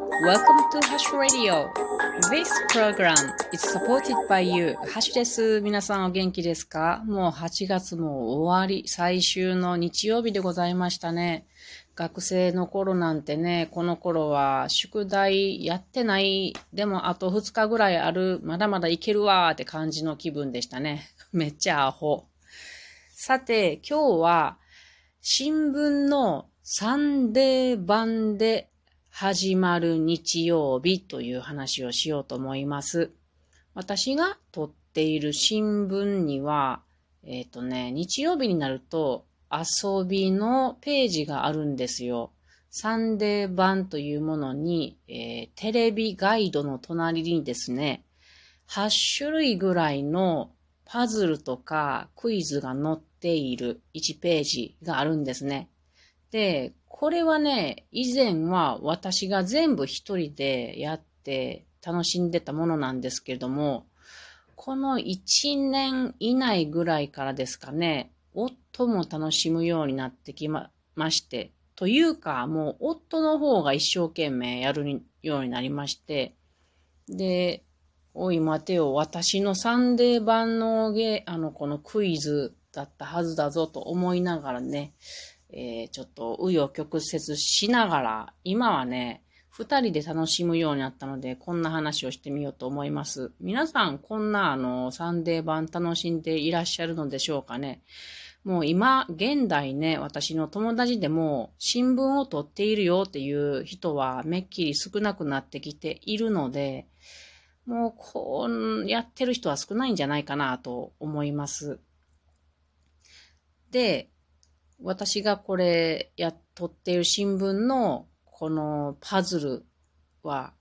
Welcome to Hash Radio. This program is supported by you. ハッシュです。皆さんお元気ですか？もう8月も終わり、最終の日曜日でございましたね。学生の頃なんてね、この頃は宿題やってない、でもあと2日ぐらいある、まだまだいけるわーって感じの気分でしたね。めっちゃアホ。さて、今日は新聞のサンデー版で始まる日曜日という話をしようと思います。私が取っている新聞には、えっ、ー、とね、日曜日になると遊びのページがあるんですよ。サンデー版というものに、えー、テレビガイドの隣にですね、8種類ぐらいのパズルとかクイズが載っている1ページがあるんですね。で、これはね、以前は私が全部一人でやって楽しんでたものなんですけれども、この1年以内ぐらいからですかね、夫も楽しむようになってきまして、というか、もう夫の方が一生懸命やるようになりまして、で、おい待てよ、私のサンデー版のゲあの、このクイズだったはずだぞと思いながらね、えー、ちょっと紆余曲折しながら、今はね、二人で楽しむようになったので、こんな話をしてみようと思います。皆さん、こんなあの、サンデー版楽しんでいらっしゃるのでしょうかね。もう今、現代ね、私の友達でも新聞を取っているよっていう人はめっきり少なくなってきているので、もうこうやってる人は少ないんじゃないかなと思います。で、私がこれや、取っている新聞のこのパズルは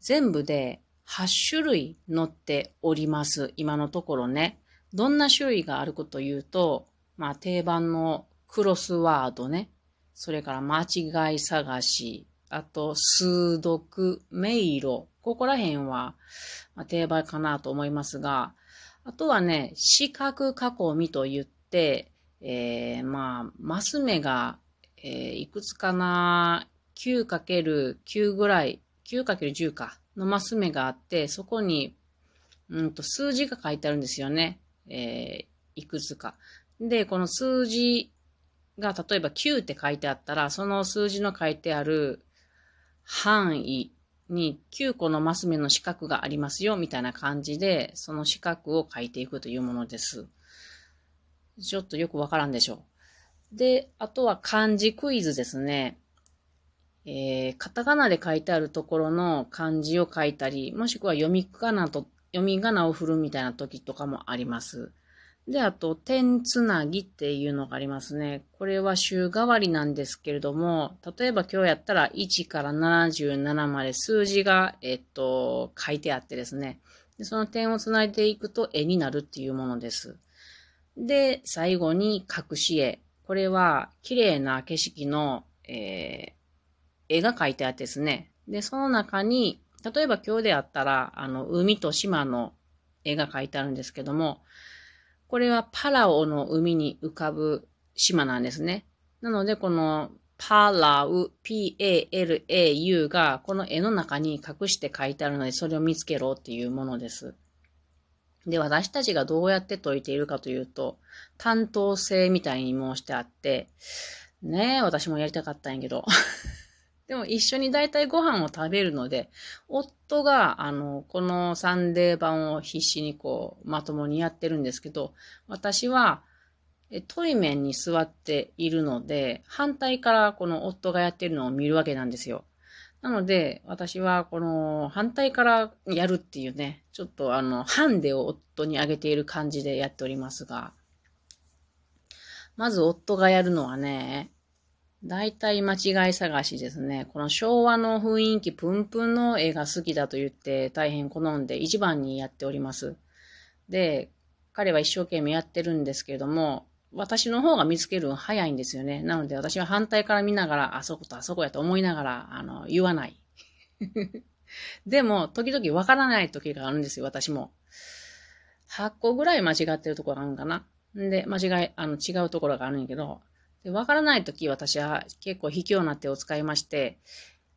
全部で8種類載っております。今のところね。どんな種類があるかというと、まあ定番のクロスワードね。それから間違い探し、あと数読、迷路。ここら辺は、ま、定番かなと思いますが、あとはね、四角囲みと言って、えー、まあ、マス目が、えー、いくつかな、9×9 ぐらい、9×10 か、のマス目があって、そこに、うんと、数字が書いてあるんですよね。えー、いくつか。で、この数字が、例えば9って書いてあったら、その数字の書いてある範囲に9個のマス目の四角がありますよ、みたいな感じで、その四角を書いていくというものです。ちょっとよくわからんでしょう。で、あとは漢字クイズですね。えー、カタカナで書いてあるところの漢字を書いたり、もしくは読み仮名と、読み仮名を振るみたいな時とかもあります。で、あと、点つなぎっていうのがありますね。これは週替わりなんですけれども、例えば今日やったら1から77まで数字が、えっと、書いてあってですね。でその点をつないでいくと絵になるっていうものです。で、最後に隠し絵。これは綺麗な景色の、えー、絵が描いてあってですね。で、その中に、例えば今日であったら、あの、海と島の絵が描いてあるんですけども、これはパラオの海に浮かぶ島なんですね。なので、このパラウ、P-A-L-A-U がこの絵の中に隠して書いてあるので、それを見つけろっていうものです。で、私たちがどうやって解いているかというと、担当性みたいに申してあって、ねえ、私もやりたかったんやけど。でも一緒に大体ご飯を食べるので、夫が、あの、このサンデー版を必死にこう、まともにやってるんですけど、私は、トイメンに座っているので、反対からこの夫がやってるのを見るわけなんですよ。なので、私はこの反対からやるっていうね、ちょっとあの、ハンデを夫にあげている感じでやっておりますが、まず夫がやるのはね、大体間違い探しですね。この昭和の雰囲気プンプンの絵が好きだと言って大変好んで一番にやっております。で、彼は一生懸命やってるんですけれども、私の方が見つけるの早いんですよね。なので私は反対から見ながら、あそことあそこやと思いながら、あの、言わない。でも、時々わからない時があるんですよ、私も。8個ぐらい間違ってるところがあるんかな。んで、間違い、あの、違うところがあるんやけど、で、わからないとき私は結構卑怯な手を使いまして、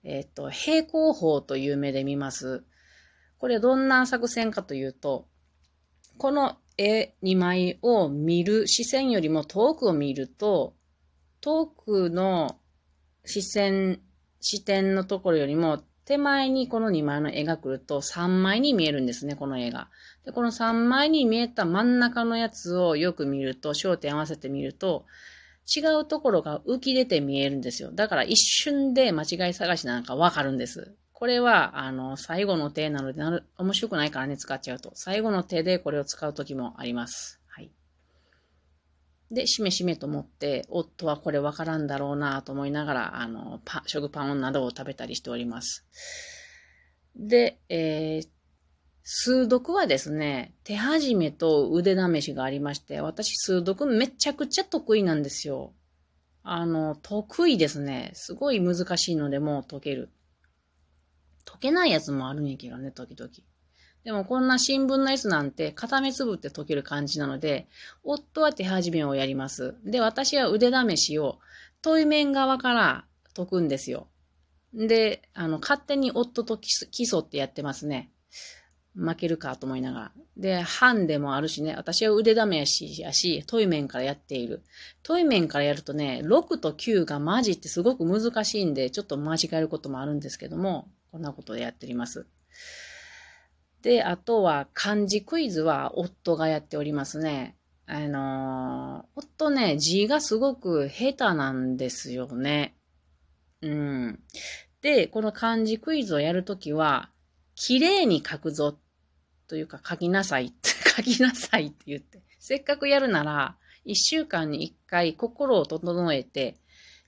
えっ、と、平行法という目で見ます。これどんな作戦かというと、この絵2枚を見る視線よりも遠くを見ると、遠くの視線、視点のところよりも手前にこの2枚の絵が来ると3枚に見えるんですね、この絵が。で、この3枚に見えた真ん中のやつをよく見ると、焦点合わせてみると、違うところが浮き出て見えるんですよ。だから一瞬で間違い探しなんかわかるんです。これは、あの、最後の手なのでなる、面白くないからね、使っちゃうと。最後の手でこれを使うときもあります。はい。で、しめしめと思って、夫はこれわからんだろうなと思いながら、あの、パ、食パンなどを食べたりしております。で、えー、数読はですね、手始めと腕試しがありまして、私数読めちゃくちゃ得意なんですよ。あの、得意ですね。すごい難しいのでもう解ける。解けないやつもあるんやけどね、時々。でもこんな新聞のやつなんて片目つぶって解ける感じなので、夫は手始めをやります。で、私は腕試しを問い面側から解くんですよ。で、あの、勝手に夫と競ってやってますね。負けるかと思いながら。で、ハンデもあるしね、私は腕試しやし、問い面からやっている。問い面からやるとね、6と9がマジってすごく難しいんで、ちょっと間違えることもあるんですけども、こんなことでやっております。で、あとは漢字クイズは夫がやっておりますね。あのー、夫ね、字がすごく下手なんですよね。うん。で、この漢字クイズをやるときは、綺麗に書くぞというか書きなさいって、書きなさいって言って。せっかくやるなら、一週間に一回心を整えて、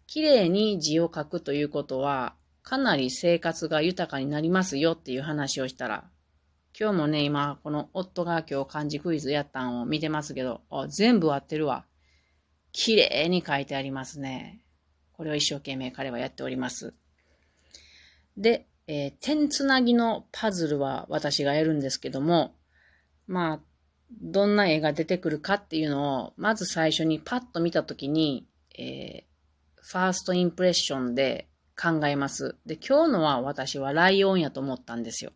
綺麗に字を書くということは、かなり生活が豊かになりますよっていう話をしたら、今日もね、今、この夫が今日漢字クイズやったんを見てますけど、全部合ってるわ。綺麗に書いてありますね。これを一生懸命彼はやっております。で、えー、点つなぎのパズルは私がやるんですけども、まあ、どんな絵が出てくるかっていうのを、まず最初にパッと見たときに、えー、ファーストインプレッションで考えます。で、今日のは私はライオンやと思ったんですよ。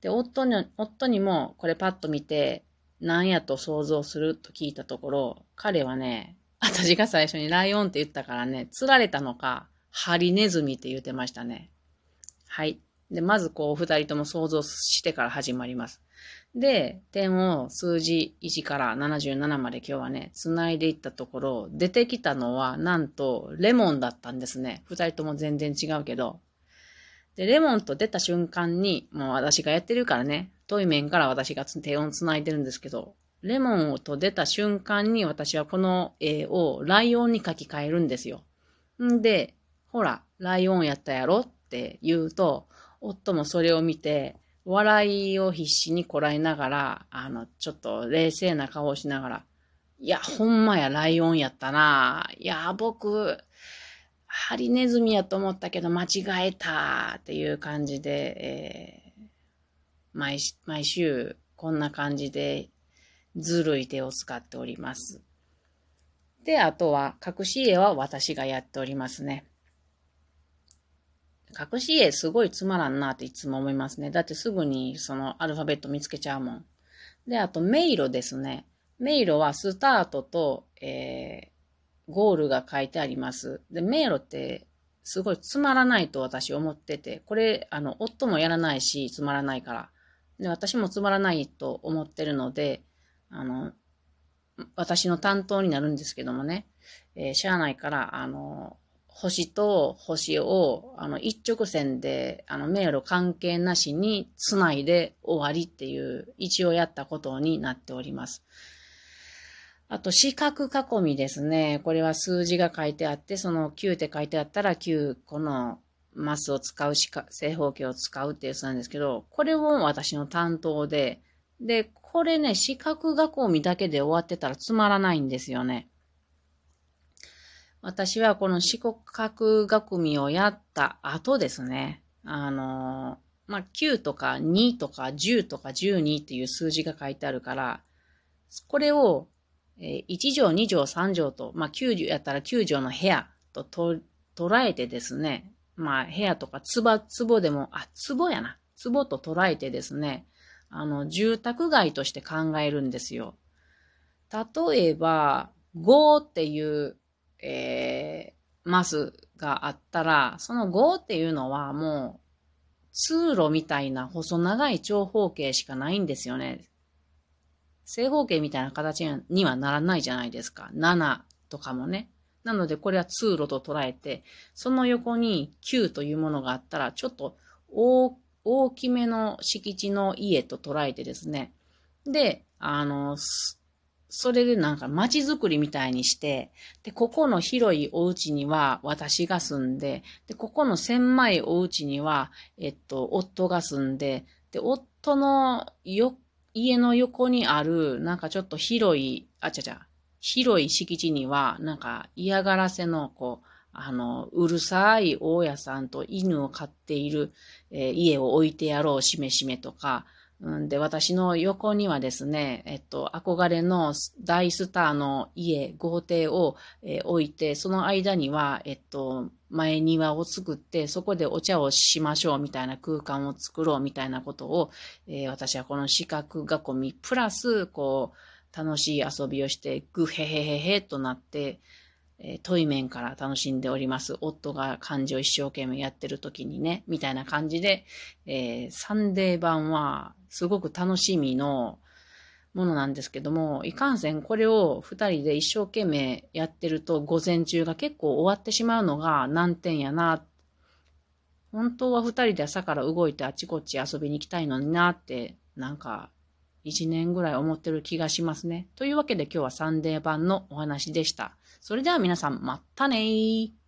で、夫に、夫にもこれパッと見て、何やと想像すると聞いたところ、彼はね、私が最初にライオンって言ったからね、釣られたのか、ハリネズミって言ってましたね。はい。で、まずこう、二人とも想像してから始まります。で、点を数字1から77まで今日はね、繋いでいったところ、出てきたのは、なんと、レモンだったんですね。二人とも全然違うけど。で、レモンと出た瞬間に、もう私がやってるからね、遠い面から私が手を繋いでるんですけど、レモンと出た瞬間に私はこの絵をライオンに書き換えるんですよ。んで、ほら、ライオンやったやろって言うと、夫もそれを見て、笑いを必死にこらえながら、あの、ちょっと冷静な顔をしながら、いや、ほんまや、ライオンやったな。いや、僕、ハリネズミやと思ったけど間違えたっていう感じで、えー、毎毎週こんな感じでずるい手を使っております。で、あとは隠し絵は私がやっておりますね。隠し絵すごいつまらんなっていつも思いますね。だってすぐにそのアルファベット見つけちゃうもん。で、あと迷路ですね。迷路はスタートと、えー、ゴールが書いてあります。で、迷路ってすごいつまらないと私思ってて、これ、あの、夫もやらないし、つまらないから。で、私もつまらないと思ってるので、あの、私の担当になるんですけどもね、えー、しゃあないから、あの、星と星を、あの、一直線で、あの、迷路関係なしに繋いで終わりっていう、一応やったことになっております。あと、四角囲みですね。これは数字が書いてあって、その9って書いてあったら9個のマスを使うしか、正方形を使うってやつなんですけど、これも私の担当で、で、これね、四角囲みだけで終わってたらつまらないんですよね。私はこの四角囲みをやった後ですね。あの、まあ、9とか2とか10とか12っていう数字が書いてあるから、これを1畳、2畳、3畳と、まあ、9畳やったら9畳の部屋とと捉えてですね、まあ、部屋とか、つば、つぼでも、あ、つぼやな。つぼと捉えてですね、あの、住宅街として考えるんですよ。例えば、5っていう、えー、マスがあったら、その5っていうのはもう、通路みたいな細長い長方形しかないんですよね。正方形みたいな形にはならないじゃないですか。7とかもね。なのでこれは通路と捉えて、その横に9というものがあったら、ちょっと大大きめの敷地の家と捉えてですね。で、あの、それでなんか街づくりみたいにして、で、ここの広いお家には私が住んで、で、ここの狭いお家には、えっと、夫が住んで、で、夫のよ、家の横にある、なんかちょっと広い、あちゃちゃ、広い敷地には、なんか嫌がらせの、こう、あの、うるさい大家さんと犬を飼っている、えー、家を置いてやろう、しめしめとか、うん、で、私の横にはですね、えっと、憧れの大スターの家、豪邸を、えー、置いて、その間には、えっと、前庭を作って、そこでお茶をしましょうみたいな空間を作ろうみたいなことを、えー、私はこの四角囲み、プラス、こう、楽しい遊びをして、ぐへへへへとなって、えー、遠い面から楽しんでおります。夫が漢字を一生懸命やってる時にね、みたいな感じで、えー、サンデー版はすごく楽しみのものなんですけども、いかんせんこれを二人で一生懸命やってると午前中が結構終わってしまうのが難点やな。本当は二人で朝から動いてあちこち遊びに行きたいのになって、なんか1年ぐらい思ってる気がしますね。というわけで今日はサンデー版のお話でした。それでは皆さん、またねー。